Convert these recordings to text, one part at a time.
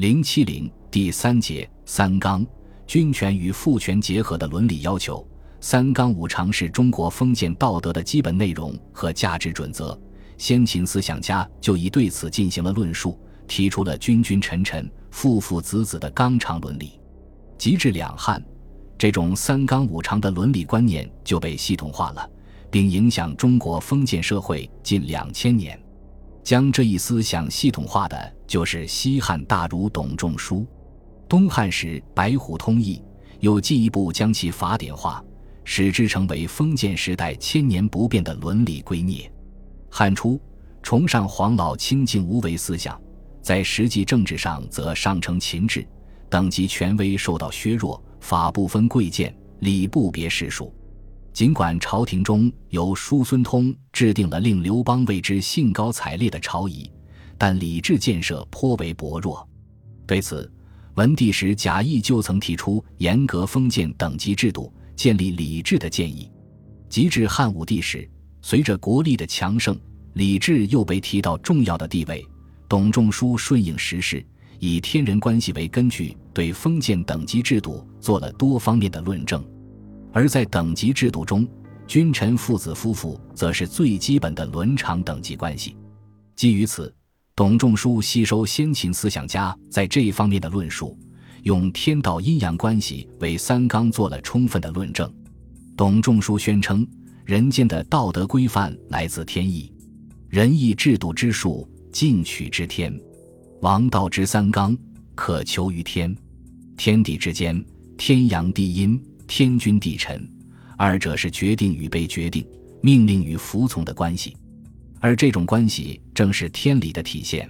零七零第三节三纲，君权与父权结合的伦理要求。三纲五常是中国封建道德的基本内容和价值准则。先秦思想家就已对此进行了论述，提出了君君臣臣、父父子子的纲常伦理。及至两汉，这种三纲五常的伦理观念就被系统化了，并影响中国封建社会近两千年。将这一思想系统化的，就是西汉大儒董仲舒。东汉时，白虎通义又进一步将其法典化，使之成为封建时代千年不变的伦理圭臬。汉初崇尚黄老清净无为思想，在实际政治上则上承秦制，等级权威受到削弱，法不分贵贱，礼不别世俗。尽管朝廷中由叔孙通制定了令刘邦为之兴高采烈的朝仪，但礼制建设颇为薄弱。对此，文帝时贾谊就曾提出严格封建等级制度、建立礼制的建议。及至汉武帝时，随着国力的强盛，礼制又被提到重要的地位。董仲舒顺应时势，以天人关系为根据，对封建等级制度做了多方面的论证。而在等级制度中，君臣父子夫妇则是最基本的伦常等级关系。基于此，董仲舒吸收先秦思想家在这一方面的论述，用天道阴阳关系为三纲做了充分的论证。董仲舒宣称。人间的道德规范来自天意，仁义制度之术尽取之天，王道之三纲可求于天。天地之间，天阳地阴，天君地臣，二者是决定与被决定、命令与服从的关系，而这种关系正是天理的体现。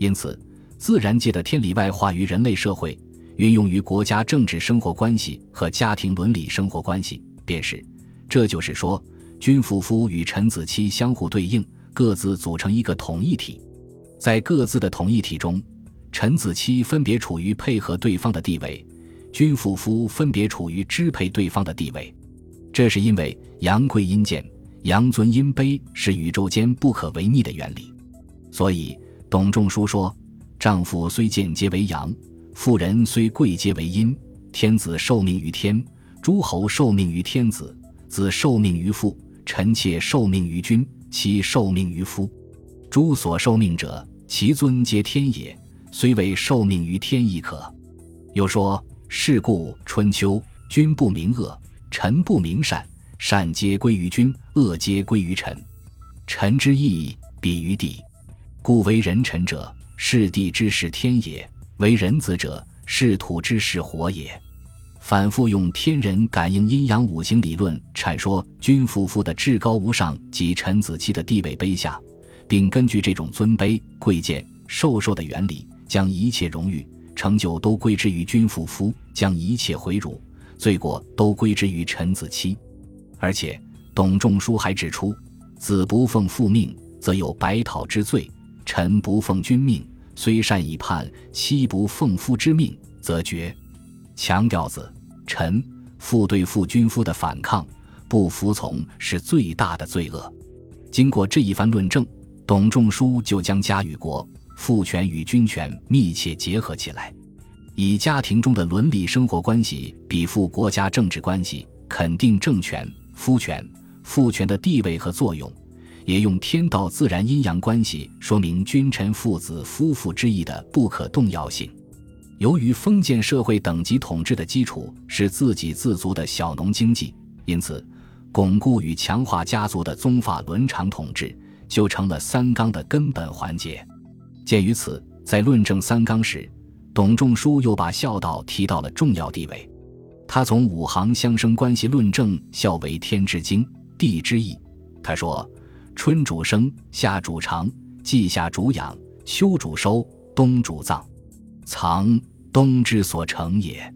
因此，自然界的天理外化于人类社会，运用于国家政治生活关系和家庭伦理生活关系，便是。这就是说，君父夫与臣子妻相互对应，各自组成一个统一体。在各自的统一体中，臣子妻分别处于配合对方的地位，君父夫分别处于支配对方的地位。这是因为阳贵阴贱、阳尊阴卑是宇宙间不可违逆的原理。所以，董仲舒说：“丈夫虽贱皆为阳，妇人虽贵皆为阴。天子受命于天，诸侯受命于天子。”子受命于父，臣妾受命于君，妻受命于夫。诸所受命者，其尊皆天也。虽为受命于天亦可。又说：是故春秋，君不明恶，臣不明善，善皆归于君，恶皆归于臣。臣之义比于地，故为人臣者，是地之是天也；为人子者，是土之是火也。反复用天人感应阴阳五行理论阐说君夫妇的至高无上及臣子妻的地位卑下，并根据这种尊卑贵贱授受的原理，将一切荣誉成就都归之于君父夫，将一切毁辱罪过都归之于臣子妻。而且，董仲舒还指出，子不奉父命，则有白讨之罪；臣不奉君命，虽善以叛；妻不奉夫之命，则绝。强调子、臣、父对父君夫的反抗、不服从是最大的罪恶。经过这一番论证，董仲舒就将家与国、父权与君权密切结合起来，以家庭中的伦理生活关系比附国家政治关系，肯定政权、夫权、父权的地位和作用，也用天道自然阴阳关系说明君臣父子夫妇之义的不可动摇性。由于封建社会等级统治的基础是自给自足的小农经济，因此，巩固与强化家族的宗法伦常统治就成了三纲的根本环节。鉴于此，在论证三纲时，董仲舒又把孝道提到了重要地位。他从五行相生关系论证孝为天之经，地之义。他说：“春主生，夏主长，季夏主养，秋主收，冬主葬。藏。”冬之所成也，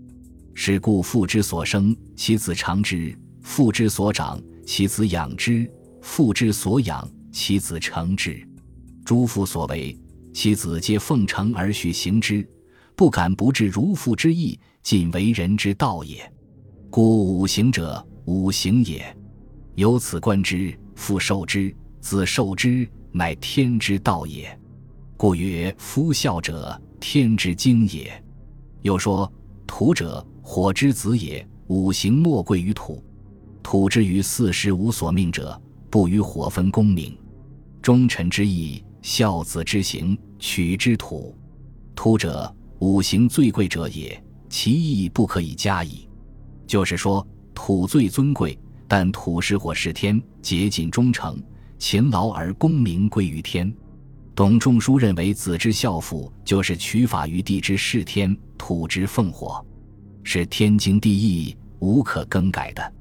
是故父之所生，其子长之；父之所长，其子养之；父之所养，其子成之。诸父所为，其子皆奉承而许行之，不敢不至如父之意，尽为人之道也。故五行者，五行也。由此观之，父受之，子受之，乃天之道也。故曰：夫孝者，天之精也。又说土者，火之子也。五行莫贵于土。土之于四时无所命者，不与火分功名。忠臣之义，孝子之行，取之土。土者，五行最贵者也，其义不可以加矣。就是说，土最尊贵，但土是火是天，竭尽忠诚、勤劳而功名归于天。董仲舒认为，子之孝父就是取法于地之是天，土之奉火，是天经地义、无可更改的。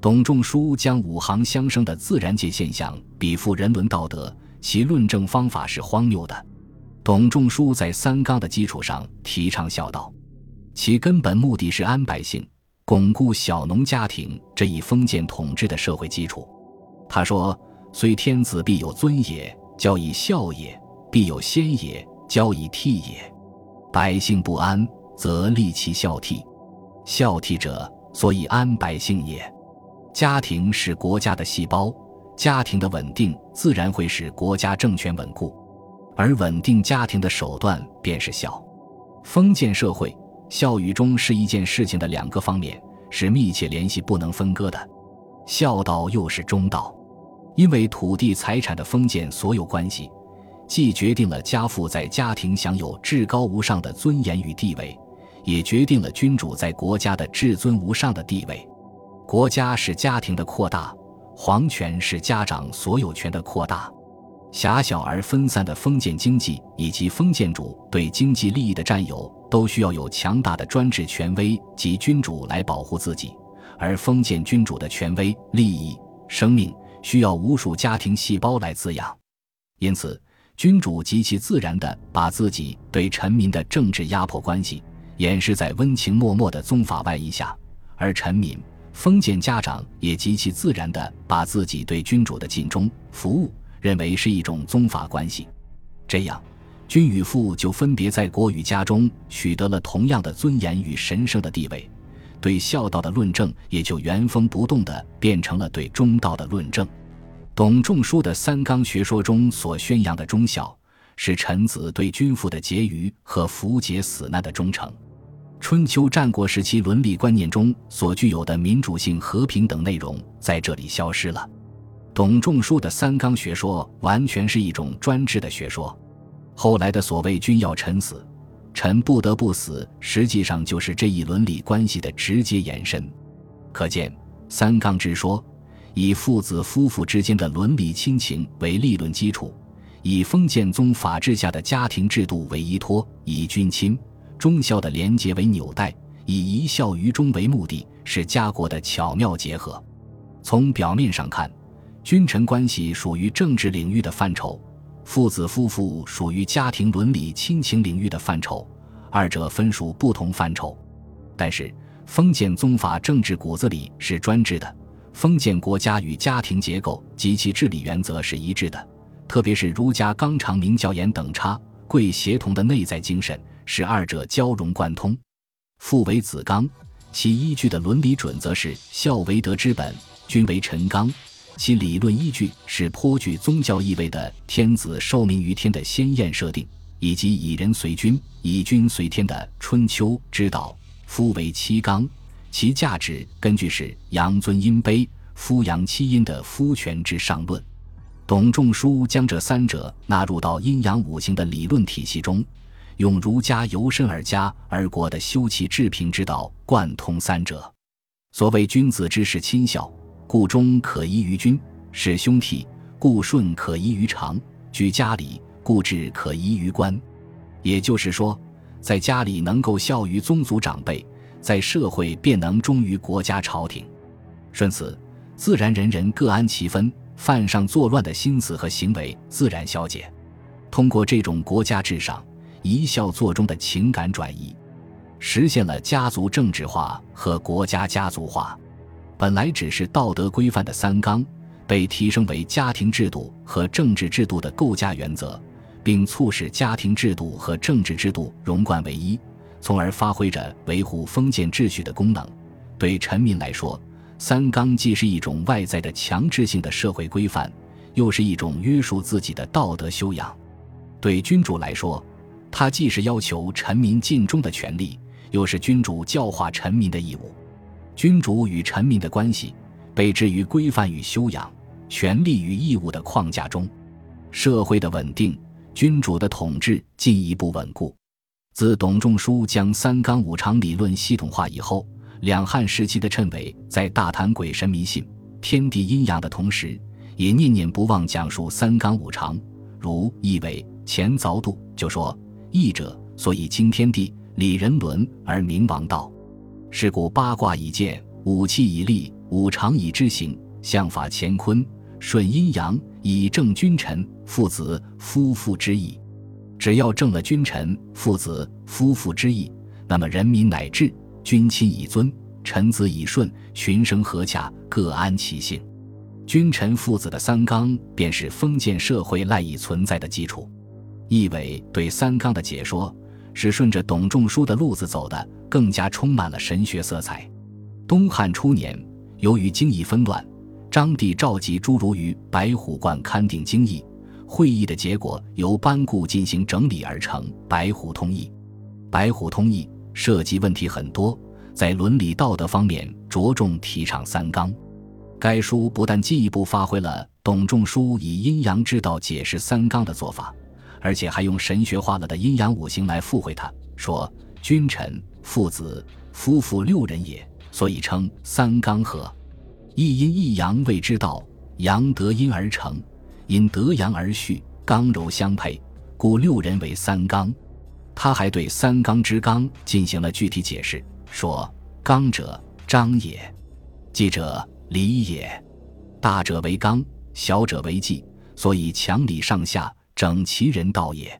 董仲舒将五行相生的自然界现象比附人伦道德，其论证方法是荒谬的。董仲舒在三纲的基础上提倡孝道，其根本目的是安百姓，巩固小农家庭这一封建统治的社会基础。他说：“虽天子必有尊也，教以孝也；必有先也，教以悌也。百姓不安，则立其孝悌。孝悌者，所以安百姓也。”家庭是国家的细胞，家庭的稳定自然会使国家政权稳固，而稳定家庭的手段便是孝。封建社会，孝与忠是一件事情的两个方面，是密切联系、不能分割的。孝道又是忠道，因为土地财产的封建所有关系，既决定了家父在家庭享有至高无上的尊严与地位，也决定了君主在国家的至尊无上的地位。国家是家庭的扩大，皇权是家长所有权的扩大。狭小而分散的封建经济以及封建主对经济利益的占有，都需要有强大的专制权威及君主来保护自己；而封建君主的权威、利益、生命，需要无数家庭细胞来滋养。因此，君主极其自然地把自己对臣民的政治压迫关系掩饰在温情脉脉的宗法外衣下，而臣民。封建家长也极其自然地把自己对君主的尽忠服务认为是一种宗法关系，这样，君与父就分别在国与家中取得了同样的尊严与神圣的地位，对孝道的论证也就原封不动地变成了对忠道的论证。董仲舒的三纲学说中所宣扬的忠孝，是臣子对君父的结余和扶解死难的忠诚。春秋战国时期伦理观念中所具有的民主性、和平等内容在这里消失了。董仲舒的三纲学说完全是一种专制的学说。后来的所谓“君要臣死，臣不得不死”，实际上就是这一伦理关系的直接延伸。可见，三纲之说以父子夫妇之间的伦理亲情为立论基础，以封建宗法制下的家庭制度为依托，以君亲。忠孝的连结为纽带，以一孝于忠为目的，是家国的巧妙结合。从表面上看，君臣关系属于政治领域的范畴，父子夫妇属于家庭伦理亲情领域的范畴，二者分属不同范畴。但是，封建宗法政治骨子里是专制的，封建国家与家庭结构及其治理原则是一致的，特别是儒家纲常名教严等差贵协同的内在精神。使二者交融贯通。父为子纲，其依据的伦理准则是孝为德之本；君为臣纲，其理论依据是颇具宗教意味的天子受命于天的先验设定，以及以人随君、以君随天的春秋之道。夫为妻纲，其价值根据是阳尊阴卑、夫阳妻阴的夫权之上论。董仲舒将这三者纳入到阴阳五行的理论体系中。用儒家由身而家而国的修齐治平之道贯通三者。所谓君子之事亲孝，故忠可依于君；事兄弟，故顺可依于长；居家里，故志可依于官。也就是说，在家里能够孝于宗族长辈，在社会便能忠于国家朝廷。顺此，自然人人各安其分，犯上作乱的心思和行为自然消解。通过这种国家至上。一孝作忠的情感转移，实现了家族政治化和国家家族化。本来只是道德规范的三纲，被提升为家庭制度和政治制度的构架原则，并促使家庭制度和政治制度融贯为一，从而发挥着维护封建秩序的功能。对臣民来说，三纲既是一种外在的强制性的社会规范，又是一种约束自己的道德修养。对君主来说，它既是要求臣民尽忠的权利，又是君主教化臣民的义务。君主与臣民的关系被置于规范与修养、权利与义务的框架中，社会的稳定，君主的统治进一步稳固。自董仲舒将三纲五常理论系统化以后，两汉时期的谶纬在大谈鬼神迷信、天地阴阳的同时，也念念不忘讲述三纲五常。如易纬前凿度就说：“易者，所以经天地，理人伦而明王道。是故八卦以见，五气以立，五常以知行，相法乾坤，顺阴阳，以正君臣、父子、夫妇之意。只要正了君臣、父子、夫妇之意，那么人民乃至。”君亲以尊，臣子以顺，群生和洽，各安其性。君臣父子的三纲，便是封建社会赖以存在的基础。易伟对三纲的解说，是顺着董仲舒的路子走的，更加充满了神学色彩。东汉初年，由于经义纷乱，张帝召集诸儒于白虎观勘定经义，会议的结果由班固进行整理而成《白虎通义》。《白虎通义》。涉及问题很多，在伦理道德方面着重提倡三纲。该书不但进一步发挥了董仲舒以阴阳之道解释三纲的做法，而且还用神学化了的阴阳五行来附会它，说君臣、父子、夫妇六人也，所以称三纲合。一阴一阳谓之道，阳得阴而成，阴得阳而续，刚柔相配，故六人为三纲。他还对三纲之纲进行了具体解释，说：“纲者，章也；纪者，礼也。大者为纲，小者为纪，所以强理上下，整齐人道也。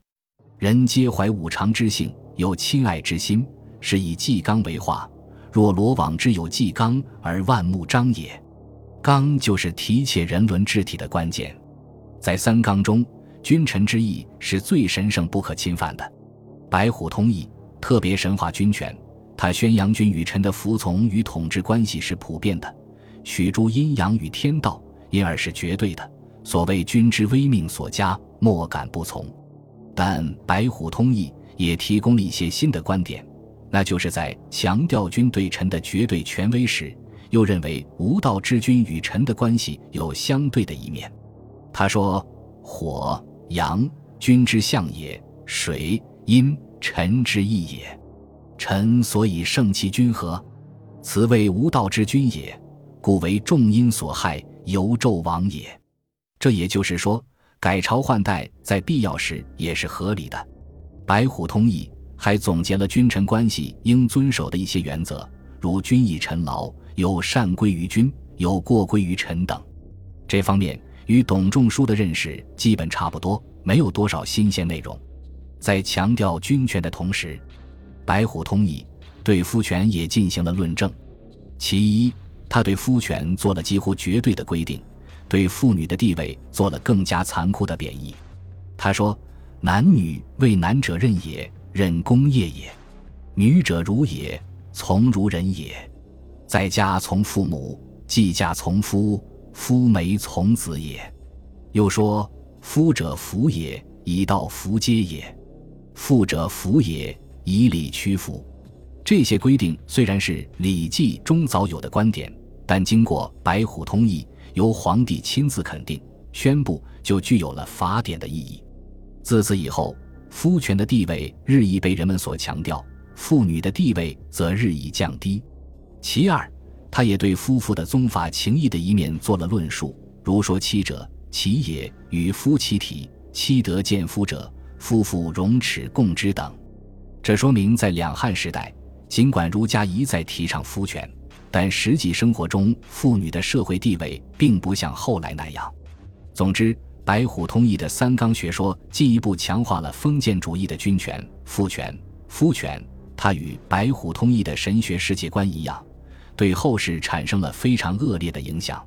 人皆怀五常之性，有亲爱之心，是以纪纲为化。若罗网之有纪纲而万木张也。纲就是提挈人伦治体的关键。在三纲中，君臣之义是最神圣不可侵犯的。”白虎通义特别神化君权，他宣扬君与臣的服从与统治关系是普遍的，取诸阴阳与天道，因而是绝对的。所谓君之威命所加，莫敢不从。但白虎通义也提供了一些新的观点，那就是在强调君对臣的绝对权威时，又认为无道之君与臣的关系有相对的一面。他说：“火阳，君之象也；水。”阴臣之义也，臣所以胜其君何？此谓无道之君也，故为众因所害，由纣王也。这也就是说，改朝换代在必要时也是合理的。白虎通义还总结了君臣关系应遵守的一些原则，如君以臣劳，有善归于君，有过归于臣等。这方面与董仲舒的认识基本差不多，没有多少新鲜内容。在强调君权的同时，白虎通义对夫权也进行了论证。其一，他对夫权做了几乎绝对的规定，对妇女的地位做了更加残酷的贬义。他说：“男女为男者任也，任公业也；女者如也，从如人也。在家从父母，继嫁从夫，夫媒从子也。”又说：“夫者福也，以道服皆也。”富者福也，以礼屈服。这些规定虽然是《礼记》中早有的观点，但经过白虎通义，由皇帝亲自肯定、宣布，就具有了法典的意义。自此以后，夫权的地位日益被人们所强调，妇女的地位则日益降低。其二，他也对夫妇的宗法情义的一面做了论述，如说妻者，其也与夫妻体，妻得见夫者。夫妇荣耻共之等，这说明在两汉时代，尽管儒家一再提倡夫权，但实际生活中妇女的社会地位并不像后来那样。总之，白虎通义的三纲学说进一步强化了封建主义的君权、父权、夫权。它与白虎通义的神学世界观一样，对后世产生了非常恶劣的影响。